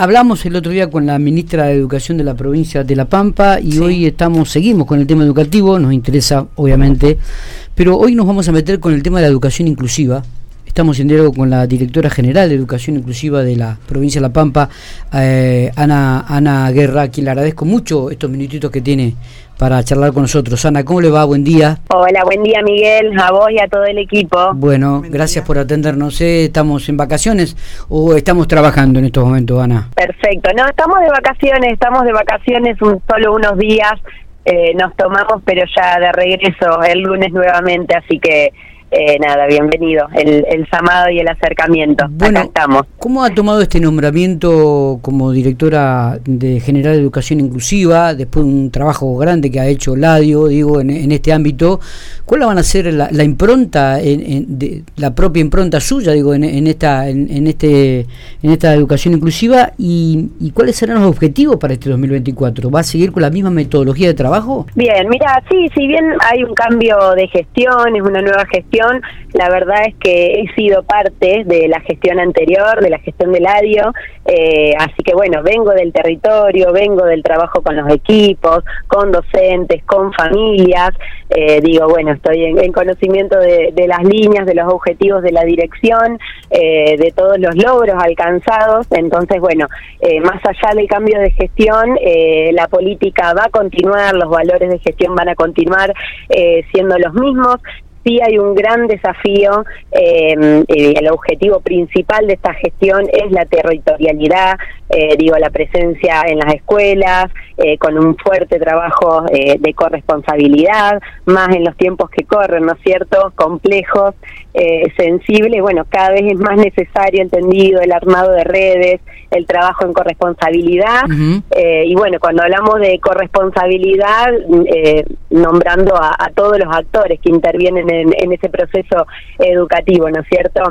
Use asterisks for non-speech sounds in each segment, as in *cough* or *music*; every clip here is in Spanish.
hablamos el otro día con la ministra de Educación de la provincia de La Pampa y hoy estamos, seguimos con el tema educativo, nos interesa obviamente, pero hoy nos vamos a meter con el tema de la educación inclusiva. Estamos en diálogo con la directora general de Educación Inclusiva de la provincia de La Pampa, eh, Ana, Ana Guerra, a quien le agradezco mucho estos minutitos que tiene para charlar con nosotros. Ana, ¿cómo le va? Buen día. Hola, buen día Miguel, a vos y a todo el equipo. Bueno, gracias por atendernos. ¿eh? ¿Estamos en vacaciones o estamos trabajando en estos momentos, Ana? Perfecto, no, estamos de vacaciones, estamos de vacaciones un, solo unos días, eh, nos tomamos, pero ya de regreso el lunes nuevamente, así que eh, nada, bienvenido, el, el llamado y el acercamiento. Bueno, estamos. ¿Cómo ha tomado este nombramiento como directora de General de Educación Inclusiva, después de un trabajo grande que ha hecho Ladio, digo, en, este ámbito? ¿Cuál van a ser la, impronta, en, de, la propia impronta suya, digo, en, esta en, este en esta educación inclusiva y, y cuáles serán los objetivos para este 2024? ¿Va a seguir con la misma metodología de trabajo? Bien, mira, sí, si bien hay un cambio de gestión, es una nueva gestión, la verdad es que he sido parte de la gestión anterior, de la gestión del ADIO, eh, así que bueno, vengo del territorio, vengo del trabajo con los equipos, con docentes, con familias, eh, digo, bueno, estoy en, conocimiento de, las líneas, de los objetivos de la dirección, eh, de todos los logros alcanzados, entonces bueno, más allá del cambio de gestión, la política va a continuar, los valores de gestión van a continuar siendo los mismos, sí hay un gran desafío. Eh, el objetivo principal de esta gestión es la territorialidad, eh, digo, la presencia en las escuelas, eh, con un fuerte trabajo eh, de corresponsabilidad, más en los tiempos que corren, ¿no es cierto? Complejos, eh, sensibles. Bueno, cada vez es más necesario, entendido, el armado de redes, el trabajo en corresponsabilidad. Eh, y bueno, cuando hablamos de corresponsabilidad, nombrando a, todos los actores que intervienen en, en ese proceso educativo, ¿no es cierto?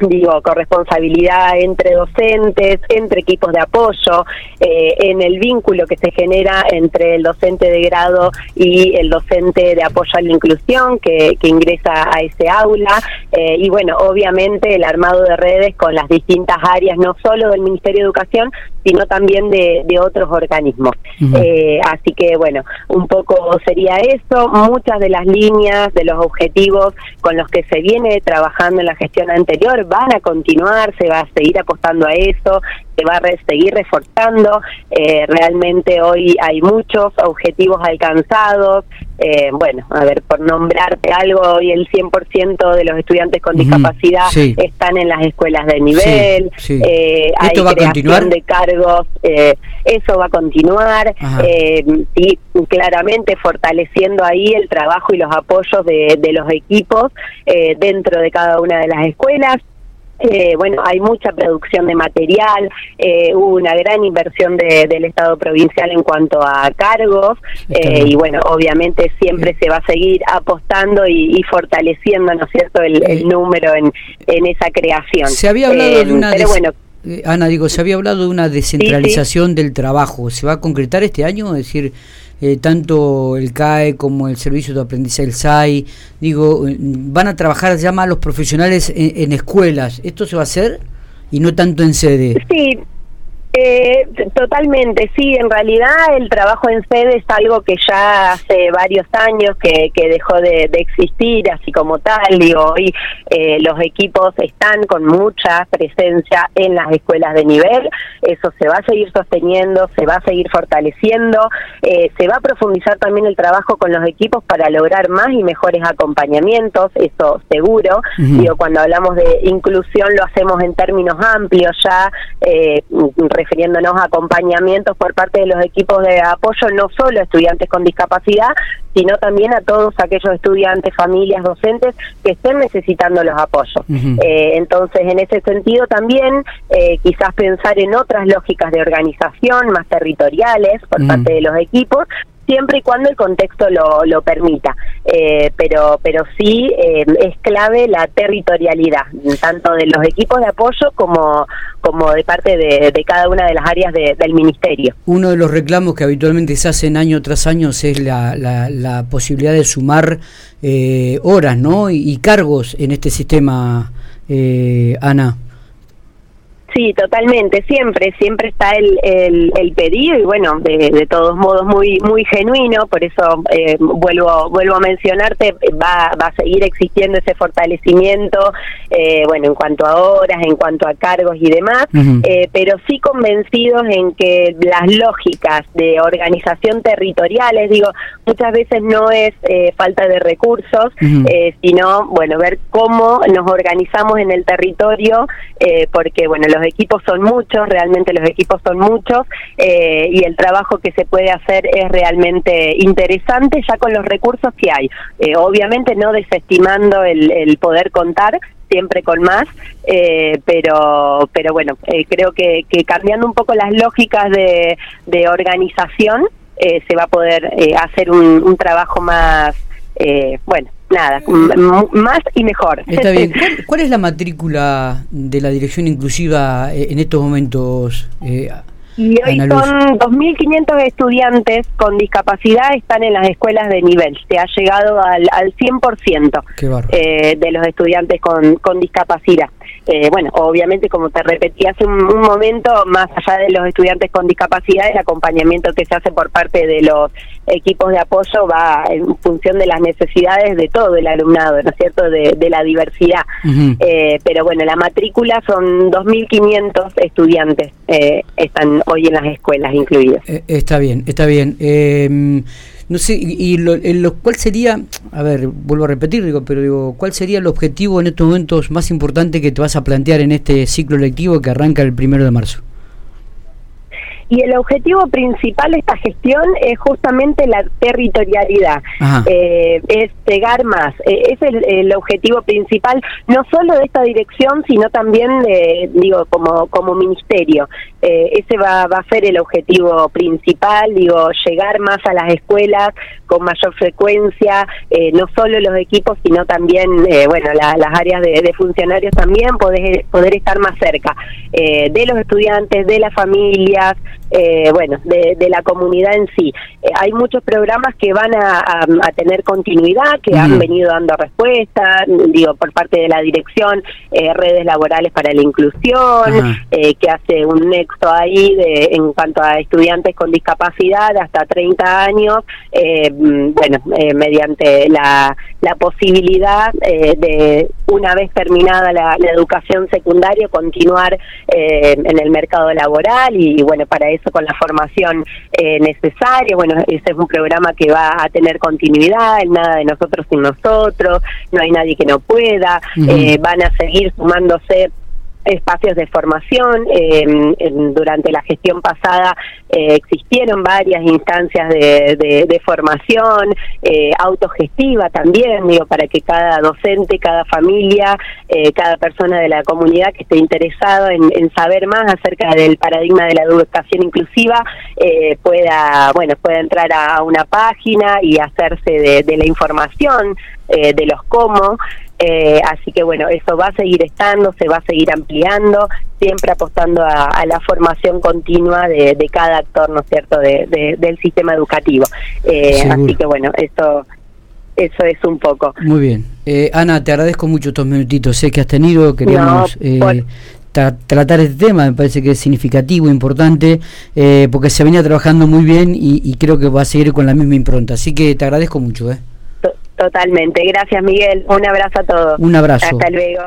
Digo, corresponsabilidad entre docentes, entre equipos de apoyo, eh, en el vínculo que se genera entre el docente de grado y el docente de apoyo a la inclusión que, que ingresa a ese aula, eh, y bueno, obviamente el armado de redes con las distintas áreas, no solo del Ministerio de Educación, sino también de, de otros organismos. eh, así que bueno, un poco sería eso, muchas de las líneas, de los objetivos con los que se viene trabajando en la gestión anterior van a continuar, se va a seguir apostando a eso, se va a seguir reforzando. Eh, realmente hoy hay muchos objetivos alcanzados. Eh, bueno, a ver, por nombrarte algo, hoy el 100% de los estudiantes con discapacidad están en las escuelas de nivel. Eh, hay creación de cargos, eso va a continuar. sí, claramente fortaleciendo ahí el trabajo y los apoyos de, de los equipos dentro de cada una de las escuelas. Eh, bueno, hay mucha producción de material, eh, hubo una gran inversión del Estado provincial en cuanto a cargos eh, y bueno, obviamente siempre se va a seguir apostando y, fortaleciendo, ¿no es cierto?, el, número en, en, esa creación. Se había hablado de una... Pero bueno, Ana, digo, se había hablado de una descentralización del trabajo. ¿Se va a concretar este año? Es decir, eh, tanto el CAE como el Servicio de Aprendizaje, el SAI, digo, van a trabajar ya más los profesionales en, en escuelas. ¿Esto se va a hacer? Y no tanto en sede. Sí, eh, totalmente, sí, en realidad el trabajo en sede es algo que ya hace varios años que, que dejó de, existir así como tal, digo, hoy eh, los equipos están con mucha presencia en las escuelas de nivel, eso se va a seguir sosteniendo, se va a seguir fortaleciendo, eh, se va a profundizar también el trabajo con los equipos para lograr más y mejores acompañamientos, eso seguro, digo, cuando hablamos de inclusión lo hacemos en términos amplios ya, eh, refiriéndonos a acompañamientos por parte de los equipos de apoyo, no solo a estudiantes con discapacidad, sino también a todos aquellos estudiantes, familias, docentes que estén necesitando los apoyos. Eh, entonces, en ese sentido también eh, quizás pensar en otras lógicas de organización más territoriales por parte de los equipos, siempre y cuando el contexto lo, lo permita. Eh, pero, pero sí eh, es clave la territorialidad, tanto de los equipos de apoyo como, como de parte de, cada una de las áreas del ministerio. Uno de los reclamos que habitualmente se hacen año tras año es la, la, posibilidad de sumar eh, horas ¿no? y, cargos en este sistema, Ana. Sí, totalmente, siempre, siempre está el, el, pedido y bueno, de, todos modos muy muy genuino, por eso eh, vuelvo vuelvo a mencionarte, va, va a seguir existiendo ese fortalecimiento, eh, bueno, en cuanto a horas, en cuanto a cargos y demás, eh, pero sí convencidos en que las lógicas de organización territoriales, digo, muchas veces no es falta de recursos, sino, bueno, ver cómo nos organizamos en el territorio, porque, bueno, los equipos son muchos, realmente los equipos son muchos eh, y el trabajo que se puede hacer es realmente interesante ya con los recursos que hay. Eh, obviamente no desestimando el, poder contar, siempre con más, eh, pero pero bueno, creo que, cambiando un poco las lógicas de, organización se va a poder hacer un, un, trabajo más, bueno, nada, más y mejor. Está bien. *laughs* ¿Cuál, es la matrícula de la dirección inclusiva eh, en estos momentos? Eh, y hoy son 2.500 estudiantes con discapacidad, están en las escuelas de nivel. Se ha llegado al, al 100% eh, de los estudiantes con, con discapacidad. Eh, bueno, obviamente, como te repetí hace un, momento, más allá de los estudiantes con discapacidad, el acompañamiento que se hace por parte de los equipos de apoyo va en función de las necesidades de todo el alumnado, ¿no es cierto?, de, la diversidad. Eh, pero bueno, la matrícula son 2.500 estudiantes, eh, están hoy en las escuelas incluidos. está bien, está bien. No sé, y, lo, lo, cuál sería, a ver, vuelvo a repetir, digo, pero digo, ¿cuál sería el objetivo en estos momentos más importante que te vas a plantear en este ciclo lectivo que arranca el primero de marzo? Y el objetivo principal de esta gestión es justamente la territorialidad, eh, es pegar más. Eh, es el, objetivo principal, no solo de esta dirección, sino también, de, digo, como, como ministerio. Eh, ese va, va a ser el objetivo principal, digo, llegar más a las escuelas con mayor frecuencia, no solo los equipos, sino también, bueno, las áreas de, funcionarios también, poder, poder estar más cerca de los estudiantes, de las familias, eh, bueno, de, la comunidad en sí. Eh, hay muchos programas que van a, tener continuidad, que han venido dando respuesta, digo, por parte de la dirección, eh, redes laborales para la inclusión, que hace un nexo ahí de, en cuanto a estudiantes con discapacidad hasta 30 años, bueno, mediante la, la posibilidad de, una vez terminada la, educación secundaria, continuar en el mercado laboral y, bueno, para eso con la formación eh, necesaria. Bueno, ese es un programa que va a tener continuidad, nada de nosotros sin nosotros, no hay nadie que no pueda, eh, van a seguir sumándose espacios de formación. Eh, durante la gestión pasada eh, existieron varias instancias de, de, formación eh, autogestiva también, digo, para que cada docente, cada familia, eh, cada persona de la comunidad que esté interesado en, saber más acerca del paradigma de la educación inclusiva pueda, bueno, pueda entrar a una página y hacerse de, de la información de los cómo. Eh, así que bueno, eso va a seguir estando, se va a seguir ampliando, siempre apostando a, la formación continua de, cada actor, ¿no es cierto?, de, del sistema educativo. Eh, así que bueno, eso eso es un poco. Muy bien. Eh, Ana, te agradezco mucho estos minutitos sé que has tenido. Queríamos tratar este tema, me parece que es significativo, importante, porque se venía trabajando muy bien y, y, creo que va a seguir con la misma impronta. Así que te agradezco mucho. ¿eh? Totalmente. Gracias, Miguel. Un abrazo a todos. Un abrazo. Hasta luego.